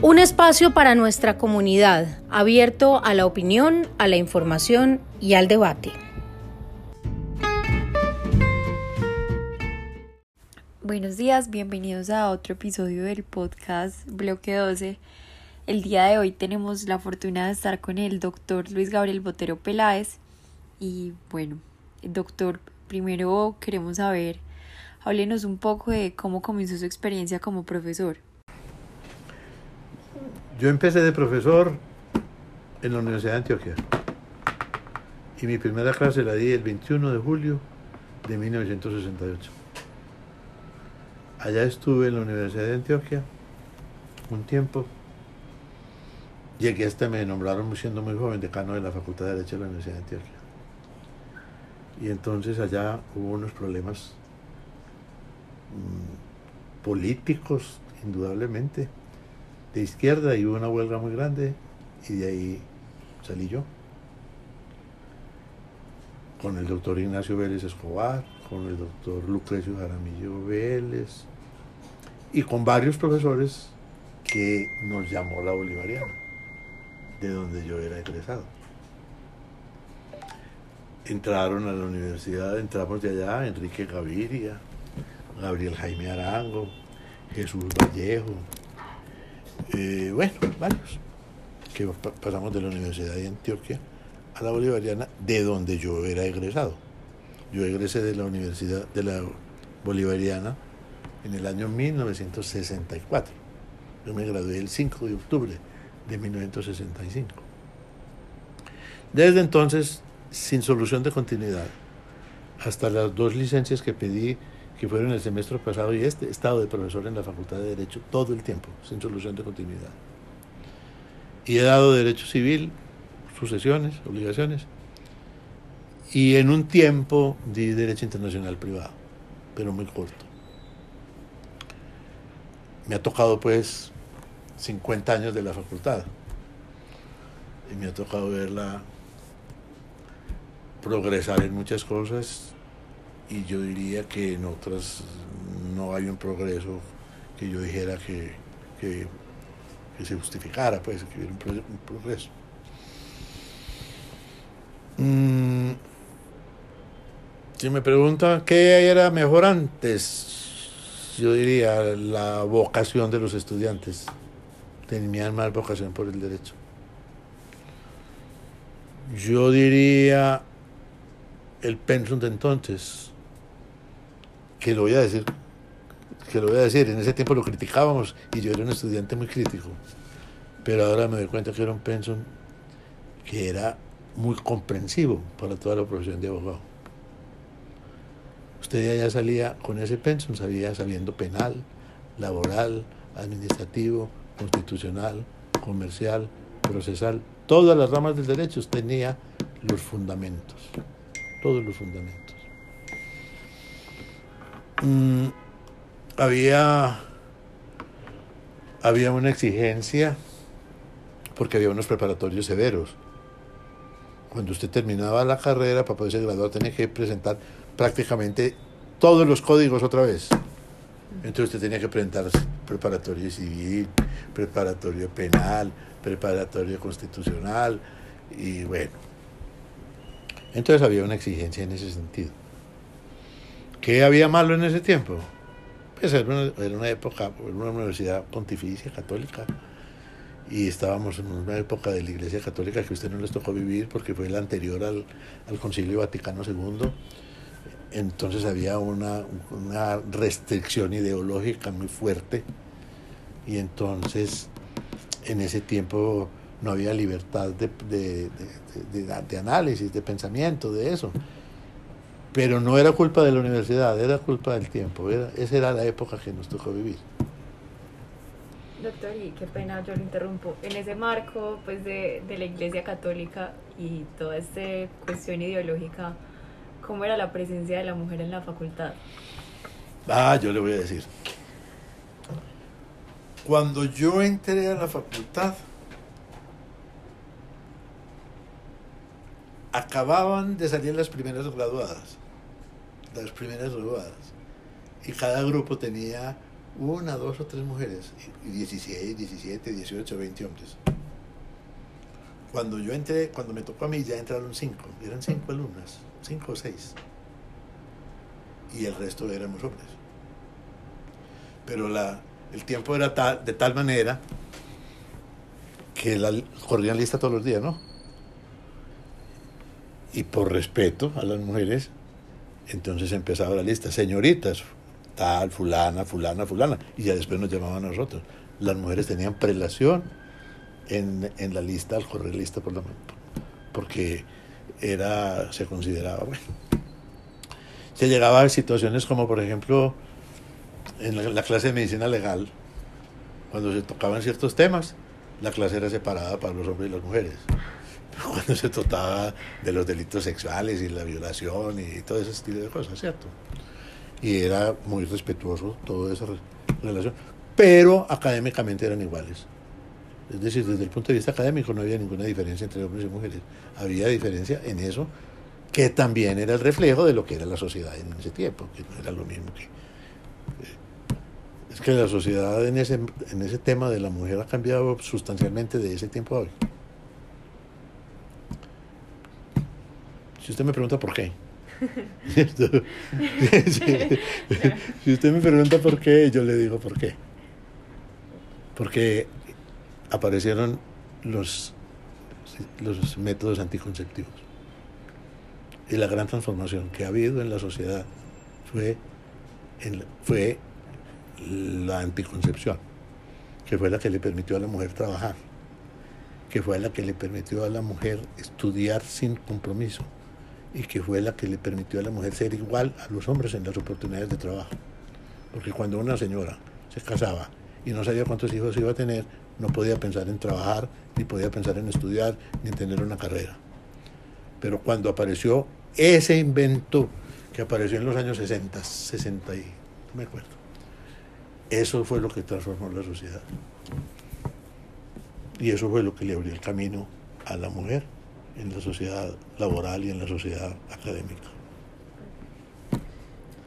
Un espacio para nuestra comunidad, abierto a la opinión, a la información y al debate. Buenos días, bienvenidos a otro episodio del podcast Bloque 12. El día de hoy tenemos la fortuna de estar con el doctor Luis Gabriel Botero Peláez. Y bueno, doctor, primero queremos saber, háblenos un poco de cómo comenzó su experiencia como profesor. Yo empecé de profesor en la Universidad de Antioquia y mi primera clase la di el 21 de julio de 1968. Allá estuve en la Universidad de Antioquia un tiempo. Llegué hasta me nombraron siendo muy joven decano de la Facultad de Derecho de la Universidad de Antioquia. Y entonces allá hubo unos problemas mm, políticos, indudablemente, de izquierda y hubo una huelga muy grande y de ahí salí yo. Con el doctor Ignacio Vélez Escobar, con el doctor Lucrecio Jaramillo Vélez y con varios profesores que nos llamó la Bolivariana, de donde yo era egresado. Entraron a la universidad, entramos de allá, Enrique Gaviria, Gabriel Jaime Arango, Jesús Vallejo, eh, bueno, varios, que pasamos de la Universidad de Antioquia a la Bolivariana, de donde yo era egresado. Yo egresé de la Universidad de la Bolivariana en el año 1964. Yo me gradué el 5 de octubre de 1965. Desde entonces, sin solución de continuidad, hasta las dos licencias que pedí que fueron el semestre pasado y este, he estado de profesor en la Facultad de Derecho todo el tiempo, sin solución de continuidad. Y he dado Derecho Civil, sucesiones, obligaciones, y en un tiempo di Derecho Internacional Privado, pero muy corto. Me ha tocado pues 50 años de la facultad y me ha tocado verla progresar en muchas cosas y yo diría que en otras no hay un progreso que yo dijera que, que, se justificara, pues, que hubiera un, progreso. Mm, si me pregunta qué era mejor antes, yo diría la vocación de los estudiantes. Tenían más vocación por el derecho. Yo diría el pensum de entonces que lo voy a decir, que lo voy a decir, en ese tiempo lo criticábamos y yo era un estudiante muy crítico, pero ahora me doy cuenta que era un pensum que era muy comprensivo para toda la profesión de abogado. Usted ya salía con ese pensum, sabía sabiendo penal, laboral, administrativo, constitucional, comercial, procesal, todas las ramas del derecho tenía los fundamentos, todos los fundamentos. Mm, había, había una exigencia porque había unos preparatorios severos. Cuando usted terminaba la carrera para poderse graduar tenía que presentar prácticamente todos los códigos otra vez. Entonces usted tenía que presentar preparatorio civil, preparatorio penal, preparatorio constitucional y bueno. Entonces había una exigencia en ese sentido. ¿Qué había malo en ese tiempo? Pues era una, época, era una universidad pontificia católica y estábamos en una época de la Iglesia Católica que a usted no les tocó vivir porque fue la anterior al, Concilio Vaticano II. Entonces había una, restricción ideológica muy fuerte y entonces en ese tiempo no había libertad de análisis, de pensamiento, de eso pero no era culpa de la universidad, era culpa del tiempo, esa era la época que nos tocó vivir. Doctor, y qué pena, yo lo interrumpo. En ese marco pues, de, de la Iglesia Católica y toda esta cuestión ideológica, ¿cómo era la presencia de la mujer en la facultad? Ah, yo le voy a decir. Cuando yo entré a la facultad, acababan de salir las primeras graduadas, las primeras graduadas, y cada grupo tenía una, dos o tres mujeres, y 16, 17, 18, 20 hombres. Cuando yo entré, cuando me tocó a mí, ya entraron cinco, eran cinco alumnas, cinco o seis. Y el resto éramos hombres. Pero la, el tiempo era tal, de tal manera que la, corrían lista todos los días, ¿no? Y por respeto a las mujeres, entonces empezaba la lista, señoritas, tal, fulana, fulana, fulana, y ya después nos llamaban a nosotros. Las mujeres tenían prelación en, en la lista, al correr lista por la porque era, se consideraba, bueno. Se llegaba a situaciones como, por ejemplo, en la, la clase de medicina legal, cuando se tocaban ciertos temas, la clase era separada para los hombres y las mujeres. Cuando se trataba de los delitos sexuales y la violación y todo ese estilo de cosas, ¿cierto? Y era muy respetuoso toda esa relación. Pero académicamente eran iguales. Es decir, desde el punto de vista académico no había ninguna diferencia entre hombres y mujeres. Había diferencia en eso, que también era el reflejo de lo que era la sociedad en ese tiempo, que no era lo mismo que... Es que la sociedad en ese, en ese tema de la mujer ha cambiado sustancialmente de ese tiempo a hoy. Si usted me pregunta por qué. si usted me pregunta por qué, yo le digo por qué. Porque aparecieron los, los métodos anticonceptivos. Y la gran transformación que ha habido en la sociedad fue, fue la anticoncepción, que fue la que le permitió a la mujer trabajar, que fue la que le permitió a la mujer estudiar sin compromiso y que fue la que le permitió a la mujer ser igual a los hombres en las oportunidades de trabajo. Porque cuando una señora se casaba y no sabía cuántos hijos iba a tener, no podía pensar en trabajar, ni podía pensar en estudiar, ni en tener una carrera. Pero cuando apareció ese invento que apareció en los años 60, 60 y no me acuerdo, eso fue lo que transformó la sociedad. Y eso fue lo que le abrió el camino a la mujer en la sociedad laboral y en la sociedad académica.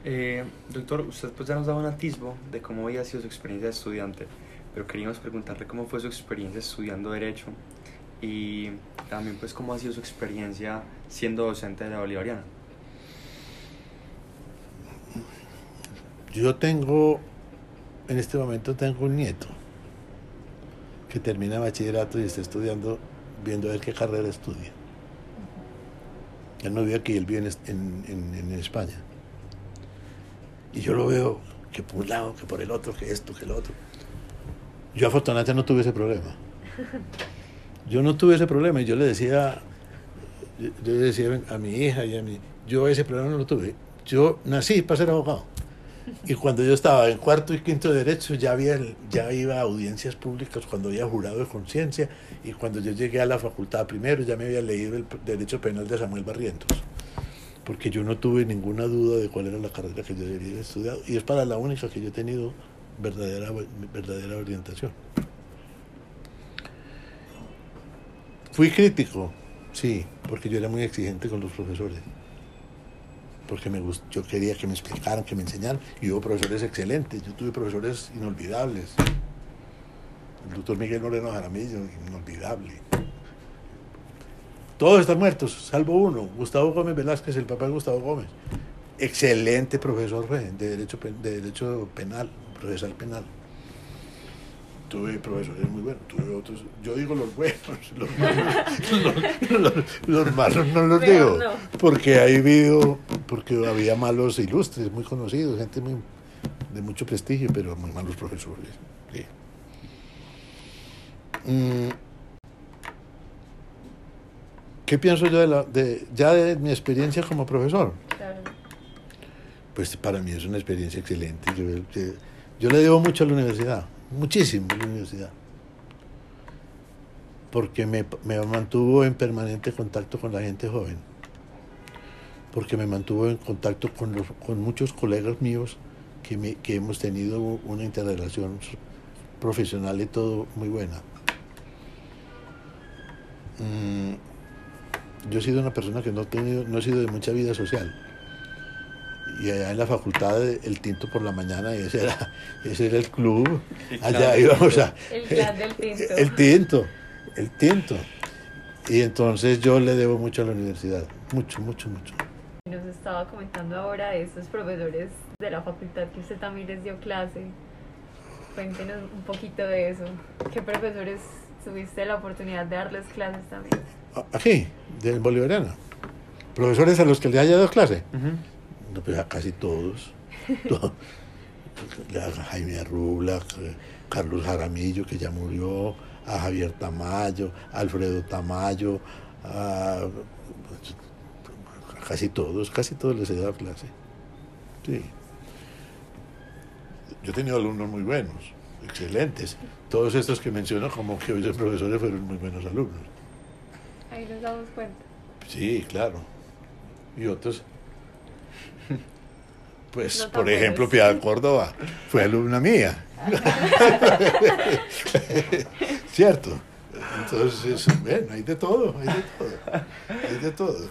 Eh, doctor, usted pues ya nos daba un atisbo de cómo había sido su experiencia de estudiante, pero queríamos preguntarle cómo fue su experiencia estudiando Derecho y también pues cómo ha sido su experiencia siendo docente de la Bolivariana. Yo tengo, en este momento tengo un nieto que termina bachillerato y está estudiando, viendo a ver qué carrera estudia. Él no vive aquí, él vive en, en, en, España. Y yo lo veo que por un lado, que por el otro, que esto, que el otro. Yo afortunadamente no tuve ese problema. Yo no tuve ese problema y yo le decía, yo le decía a mi hija y a mí, yo ese problema no lo tuve. Yo nací para ser abogado. Y cuando yo estaba en cuarto y quinto de derecho, ya, había, ya iba a audiencias públicas cuando había jurado de conciencia. Y cuando yo llegué a la facultad primero, ya me había leído el derecho penal de Samuel Barrientos. Porque yo no tuve ninguna duda de cuál era la carrera que yo debería haber estudiado. Y es para la única que yo he tenido verdadera, verdadera orientación. Fui crítico, sí, porque yo era muy exigente con los profesores porque me gustó, yo quería que me explicaran, que me enseñaran, y hubo profesores excelentes, yo tuve profesores inolvidables. El doctor Miguel Moreno Jaramillo, inolvidable. Todos están muertos, salvo uno, Gustavo Gómez Velázquez, el papá de Gustavo Gómez. Excelente profesor de derecho, de derecho penal, procesal penal tuve profesores muy buenos, tuve otros, yo digo los buenos, los malos, los, malos no los digo, porque hay habido, porque había malos ilustres, muy conocidos, gente muy, de mucho prestigio, pero muy malos profesores. Sí. Mm. ¿Qué pienso yo de, la, de ya de mi experiencia como profesor? Claro. Pues para mí es una experiencia excelente. Yo, yo le debo mucho a la universidad muchísimo en la universidad, porque me, me, mantuvo en permanente contacto con la gente joven, porque me mantuvo en contacto con, con muchos colegas míos que, me, que hemos tenido una interrelación profesional y todo muy buena. Mm, yo he sido una persona que no, he tenido, no he sido de mucha vida social. Y allá en la facultad el tinto por la mañana, y ese era, ese era el club. El Allá íbamos a... El clan del tinto. El tinto, el tinto. Y entonces yo le debo mucho a la universidad, mucho, mucho, mucho. Nos estaba comentando ahora de estos profesores de la facultad que usted también les dio clase. Cuéntenos un poquito de eso. ¿Qué profesores tuviste la oportunidad de darles clases también? Aquí, del Bolivariano. Profesores a los que le haya dado clase. Ujú. No, pues a casi todos. A Jaime Arrubla, Carlos Jaramillo, que ya murió, a Javier Tamayo, a Alfredo Tamayo, a, a casi todos, casi todos les he dado clase. Sí. Yo he tenido alumnos muy buenos, excelentes. Todos estos que menciono como que hoy son profesores fueron muy buenos alumnos. Ahí nos damos cuenta. Sí, claro. Y otros. Pues, No por ejemplo, buenos. Piedad Córdoba fue alumna mía. ¿Cierto? Entonces, bueno, hay de todo, hay de todo. Hay de todo.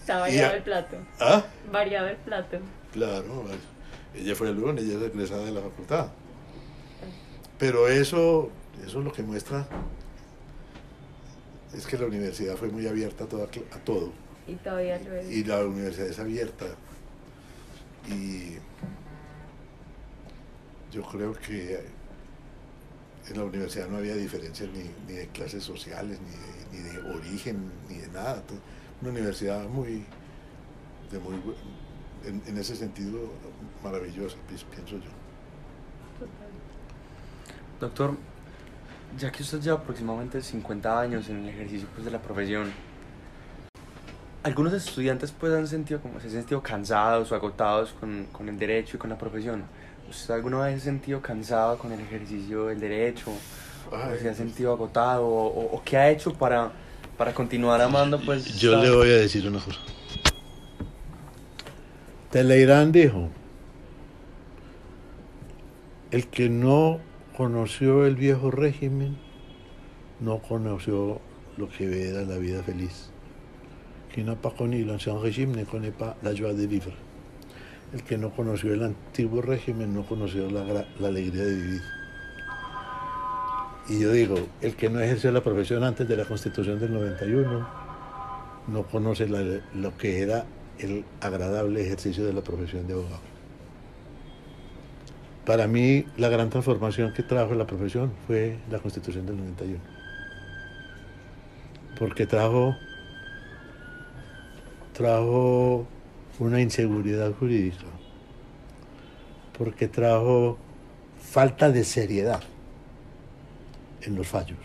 Está variado el plato. ¿Ah? Variado el plato. Claro, ella fue alumna, ella es egresada de la facultad. Pero eso, eso lo que muestra es que la universidad fue muy abierta a, toda- a todo. Y todavía lo es. y la universidad es abierta y yo creo que en la universidad no había diferencias ni, de clases sociales, ni de, ni de origen, ni de nada. Una universidad muy, de muy en, en ese sentido, maravillosa, pi- pienso yo. Doctor, ya que usted lleva aproximadamente 50 años en el ejercicio pues, de la profesión, algunos estudiantes pues han sentido como se han sentido cansados o agotados con, con el derecho y con la profesión. ¿Usted alguna vez se ha sentido cansado con el ejercicio del derecho? Ay, ¿O se ha sentido agotado? ¿O, qué ha hecho para, para continuar amando pues? Yo le voy a decir una cosa. Teleirán dijo, el que no conoció el viejo régimen, no conoció lo que era la vida feliz. Qui n'a pas connu l'ancien régime ne connaît la joie de vivre. El que no conoció el antiguo régimen no conoció la, alegría de vivir. Y yo digo, el que no ejerció la profesión antes de la constitución del 91, no conoce lo que era el agradable ejercicio de la profesión de abogado. Para mí, la gran transformación que trajo la profesión fue la Constitución del 91. Porque trajo, trajo una inseguridad jurídica. Porque trajo falta de seriedad en los fallos.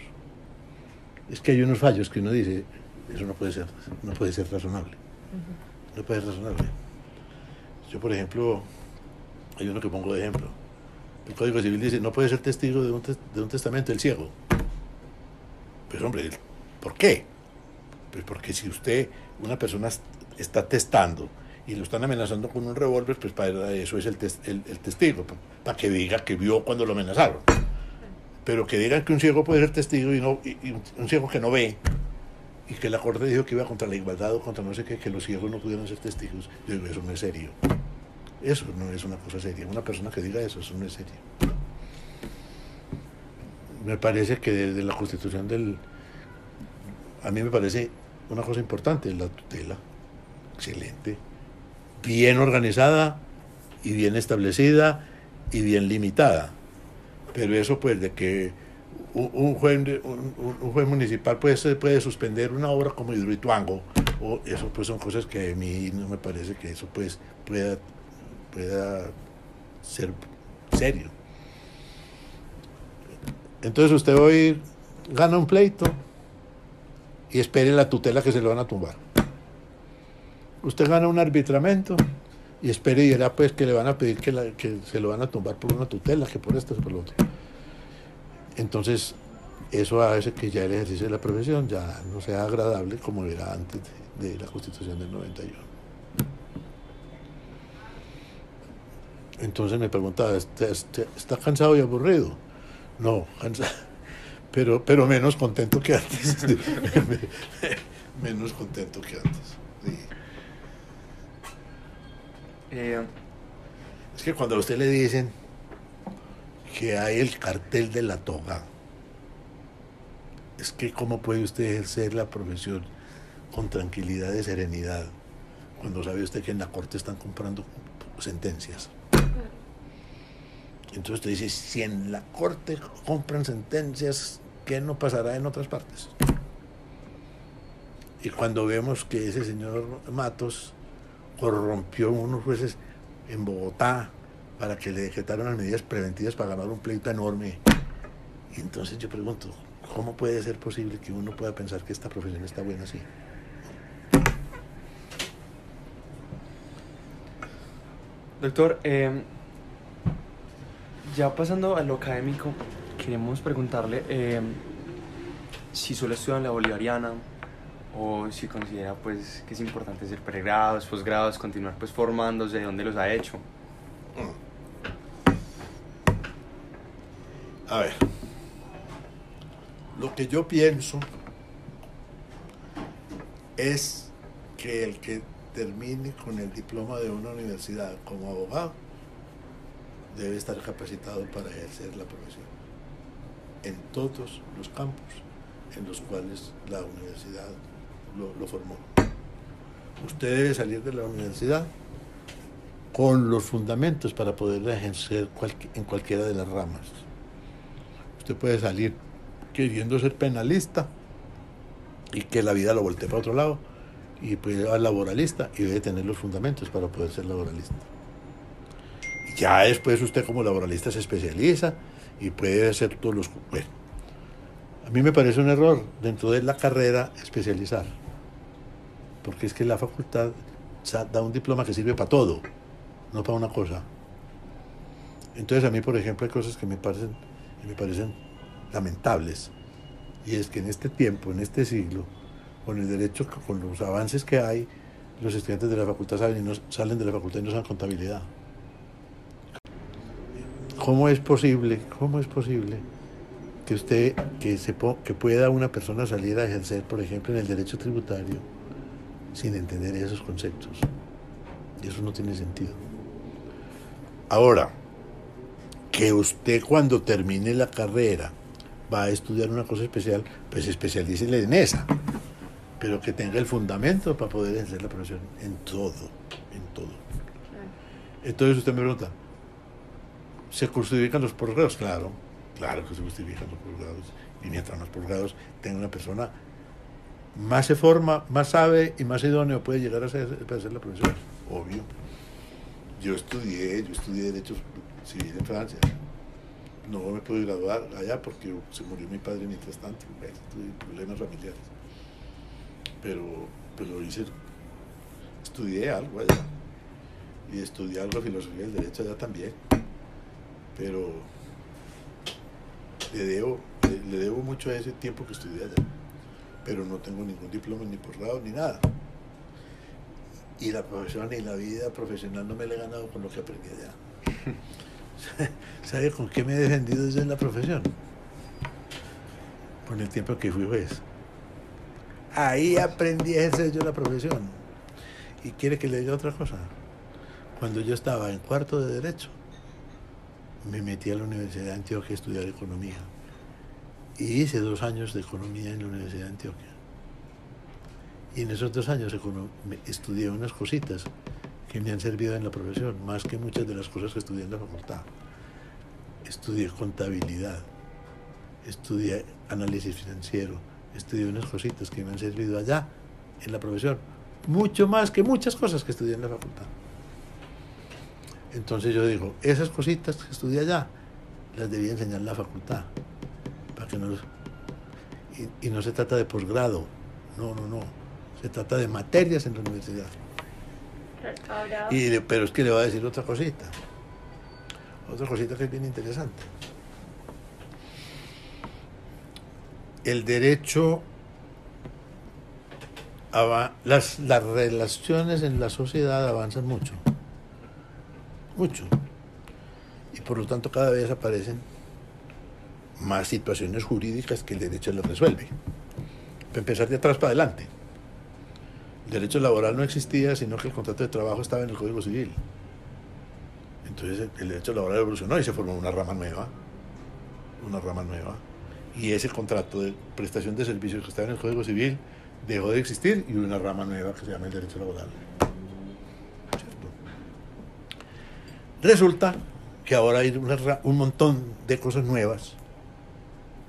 Es que hay unos fallos que uno dice, eso no puede ser, no puede ser razonable. No puede ser razonable. Yo, por ejemplo, hay uno que pongo de ejemplo. El Código Civil dice, no puede ser testigo de un, tes- de un testamento el ciego. Pues hombre, ¿por qué? Pues porque si usted, una persona está testando y lo están amenazando con un revólver, pues para eso es el, tes- el- testigo, para que diga que vio cuando lo amenazaron. Pero que digan que un ciego puede ser testigo y, no, y, un ciego que no ve, y que la corte dijo que iba contra la igualdad o contra no sé qué, que los ciegos no pudieran ser testigos, yo digo, eso no es serio. Eso no es una cosa seria. Una persona que diga eso, eso no es serio. Me parece que desde la constitución del... A mí me parece una cosa importante, la tutela. Excelente. Bien organizada y bien establecida y bien limitada. Pero eso pues de que un, juez, un, un- juez municipal puede, ser- puede suspender una obra como Hidroituango, o eso pues son cosas que a mí no me parece que eso pues pueda, pueda ser serio. Entonces usted hoy gana un pleito y espere la tutela que se lo van a tumbar. Usted gana un arbitramento y espere y verá pues que le van a pedir que, que se lo van a tumbar por una tutela, que por esto, que por lo otro. Entonces, eso hace que ya el ejercicio de la profesión ya no sea agradable como era antes de, la Constitución del 91. Entonces me preguntaba, ¿está, está- está cansado y aburrido? No, cansado, pero, pero menos contento que antes. menos contento que antes. sí. Eh, Es que cuando a usted le dicen que hay el cartel de la toga, es que cómo puede usted ejercer la profesión con tranquilidad y serenidad cuando sabe usted que en la corte están comprando sentencias. Entonces usted dice, si en la corte compran sentencias, ¿qué no pasará en otras partes? Y cuando vemos que ese señor Matos corrompió unos jueces en Bogotá para que le decretaran las medidas preventivas para ganar un pleito enorme. Y entonces yo pregunto, ¿cómo puede ser posible que uno pueda pensar que esta profesión está buena así? Doctor, eh, ya pasando a lo académico, queremos preguntarle eh, si solo estudia en la bolivariana o si considera pues que es importante hacer pregrados, posgrados, continuar pues formándose, dónde los ha hecho. A ver, lo que yo pienso es que el que termine con el diploma de una universidad como abogado debe estar capacitado para ejercer la profesión en todos los campos en los cuales la universidad lo, formó. Usted debe salir de la universidad con los fundamentos para poder ejercer en cualquiera de las ramas. Usted puede salir queriendo ser penalista y que la vida lo voltee para otro lado y puede ser laboralista y debe tener los fundamentos para poder ser laboralista. Ya después usted como laboralista se especializa y puede hacer todos los... A mí me parece un error dentro de la carrera especializar, porque es que la facultad da un diploma que sirve para todo, no para una cosa. Entonces a mí, por ejemplo, hay cosas que me parecen, me parecen lamentables. Y es que en este tiempo, en este siglo, con el derecho, con los avances que hay, los estudiantes de la facultad salen, y salen de la facultad y no saben contabilidad. ¿Cómo es posible, cómo es posible que usted, que, se, que pueda una persona salir a ejercer, por ejemplo, en el derecho tributario, sin entender esos conceptos? Y eso no tiene sentido. Ahora, que usted cuando termine la carrera va a estudiar una cosa especial, pues especialícele en esa. Pero que tenga el fundamento para poder ejercer la profesión en todo, en todo. Entonces usted me pregunta, ¿se justifican los posgrados? Claro, claro que se justifican los posgrados. Y mientras más posgrados tenga una persona, más se forma, más sabe y más idóneo puede llegar a ser, la profesión. Obvio. Yo estudié, yo estudié Derecho Civil en Francia. No me pude graduar allá porque se murió mi padre mientras tanto. Tuve problemas familiares. Pero, pero hice, estudié algo allá. Y estudié algo de filosofía del derecho allá también. Pero le debo, le debo mucho a ese tiempo que estudié allá. Pero no tengo ningún diploma, ni posgrado, ni nada. Y la profesión y la vida profesional no me la he ganado con lo que aprendí allá. ¿Sabe con qué me he defendido desde la profesión? Con el tiempo que fui juez. Ahí aprendí a ejercer yo la profesión. Y quiere que le diga otra cosa. Cuando yo estaba en cuarto de Derecho, me metí a la Universidad de Antioquia a estudiar economía. Y hice dos años de economía en la Universidad de Antioquia. Y en esos dos años estudié unas cositas que me han servido en la profesión, más que muchas de las cosas que estudié en la facultad. Estudié contabilidad, estudié análisis financiero, estudié unas cositas que me han servido allá en la profesión, mucho más que muchas cosas que estudié en la facultad. Entonces yo digo, esas cositas que estudié allá, las debía enseñar en la facultad, que y, y no se trata de posgrado, no, no, no, se trata de materias en la universidad. Ahora, Y le- pero es que le voy a decir otra cosita. Otra cosita que es bien interesante. El derecho, las, las relaciones en la sociedad avanzan mucho. Mucho. Y por lo tanto cada vez aparecen más situaciones jurídicas que el derecho las resuelve. Para empezar de atrás para adelante. El derecho laboral no existía, sino que el contrato de trabajo estaba en el Código Civil. Entonces el derecho laboral evolucionó y se formó una rama nueva, una rama nueva. Y ese contrato de prestación de servicios que estaba en el Código Civil dejó de existir y una rama nueva que se llama el derecho laboral. ¿Cierto? Resulta que ahora hay un montón de cosas nuevas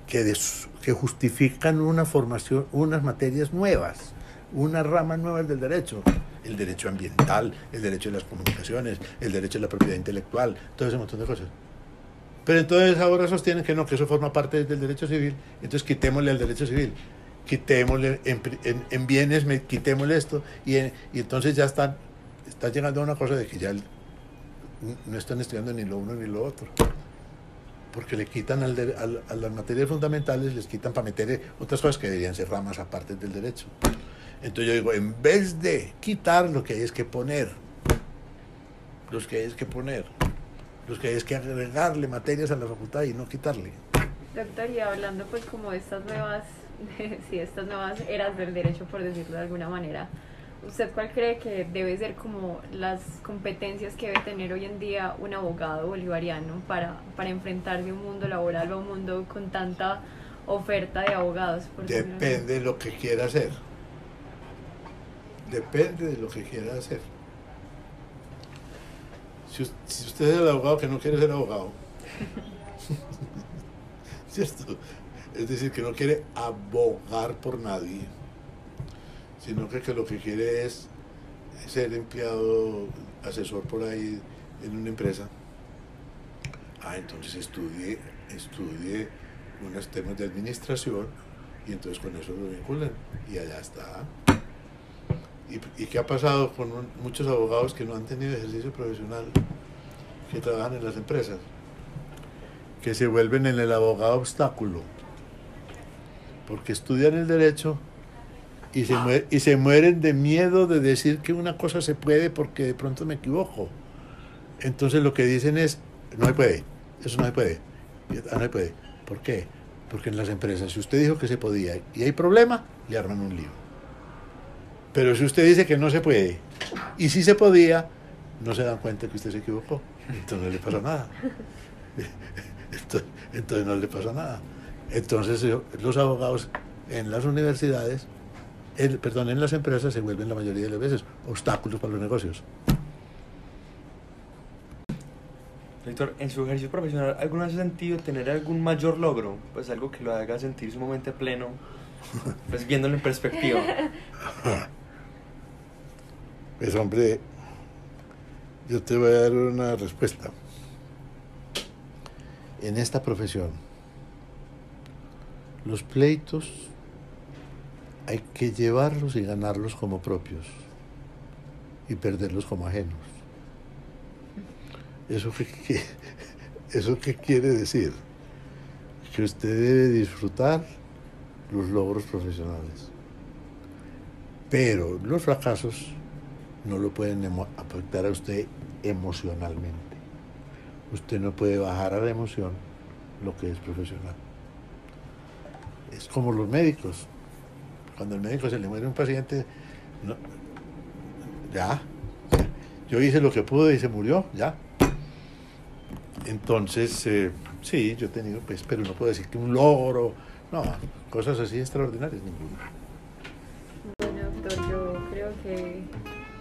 que, des- que justifican una formación, unas materias nuevas, unas ramas nuevas del derecho. El derecho ambiental, el derecho de las comunicaciones, el derecho de la propiedad intelectual, todo ese montón de cosas. Pero entonces ahora sostienen que no, que eso forma parte del derecho civil, entonces quitémosle al derecho civil, quitémosle en, bienes, me- quitémosle esto, y, en- y entonces ya están, está llegando a una cosa de que ya no están estudiando ni lo uno ni lo otro porque le quitan al de- al- a las materias fundamentales, les quitan para meter otras cosas que deberían ser ramas aparte del derecho. Entonces yo digo, en vez de quitar, lo que hay es que poner, los que hay es que poner, los que hay es que agregarle materias a la facultad y no quitarle. Doctor, y hablando pues como de estas nuevas, sí, estas nuevas eras del derecho, por decirlo de alguna manera, ¿usted cuál cree que debe ser como las competencias que debe tener hoy en día un abogado bolivariano para, para enfrentarse a un mundo laboral o a un mundo con tanta oferta de abogados? por? Depende de lo que quiera hacer. Depende de lo que quiera hacer. Si, us- si usted es el abogado que no quiere ser abogado. Es decir, que no quiere abogar por nadie, sino que, que lo que quiere es ser empleado, asesor por ahí en una empresa. Ah, entonces estudie, estudie unos temas de administración y entonces con eso lo vinculan y allá está. ¿Y, y qué ha pasado con un- muchos abogados que no han tenido ejercicio profesional, que trabajan en las empresas? Que se vuelven en el abogado obstáculo, porque estudian el derecho y se, y se mueren de miedo de decir que una cosa se puede porque de pronto me equivoco. Entonces lo que dicen es, no se puede, eso no se puede, "Ah, no se puede. ¿Por qué? Porque en las empresas, si usted dijo que se podía y hay problema, le arman un lío. Pero si usted dice que no se puede y si se podía, no se dan cuenta que usted se equivocó. Entonces no le pasa nada. Entonces, entonces no le pasa nada. Entonces los abogados en las universidades, el- perdón, en las empresas se vuelven la mayoría de las veces obstáculos para los negocios. Víctor, en su ejercicio profesional, ¿alguna vez ha sentido tener algún mayor logro? Pues algo que lo haga sentir sumamente pleno, pues viéndolo en perspectiva. Pues hombre, yo te voy a dar una respuesta. En esta profesión, los pleitos hay que llevarlos y ganarlos como propios y perderlos como ajenos. ¿Eso qué, ¿Eso qué quiere decir? Que usted debe disfrutar los logros profesionales. Pero los fracasos no lo pueden afectar a usted emocionalmente. Usted no puede bajar a la emoción lo que es profesional. Es como los médicos. Cuando al médico se le muere un paciente, no- ya, yo hice lo que pude y se murió, ya. Entonces, eh, sí, yo he tenido, pues, pero no puedo decir que un logro, no, cosas así extraordinarias, ninguna. Bueno, doctor, yo creo que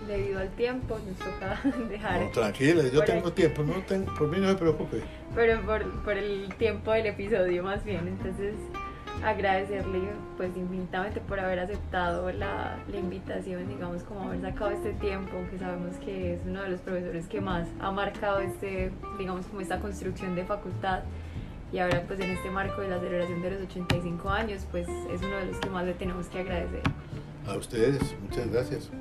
debido al tiempo nos toca dejar... No, tranquila, yo tengo aquí. tiempo, no ten- por mí no se preocupe. pero por, por el tiempo del episodio más bien. Entonces, agradecerle pues infinitamente por haber aceptado la, la invitación, digamos, como haber sacado este tiempo, que sabemos que es uno de los profesores que más ha marcado este, digamos, como esta construcción de facultad. Y ahora pues en este marco de la celebración de los 85 años, pues es uno de los que más le tenemos que agradecer. A ustedes, muchas gracias.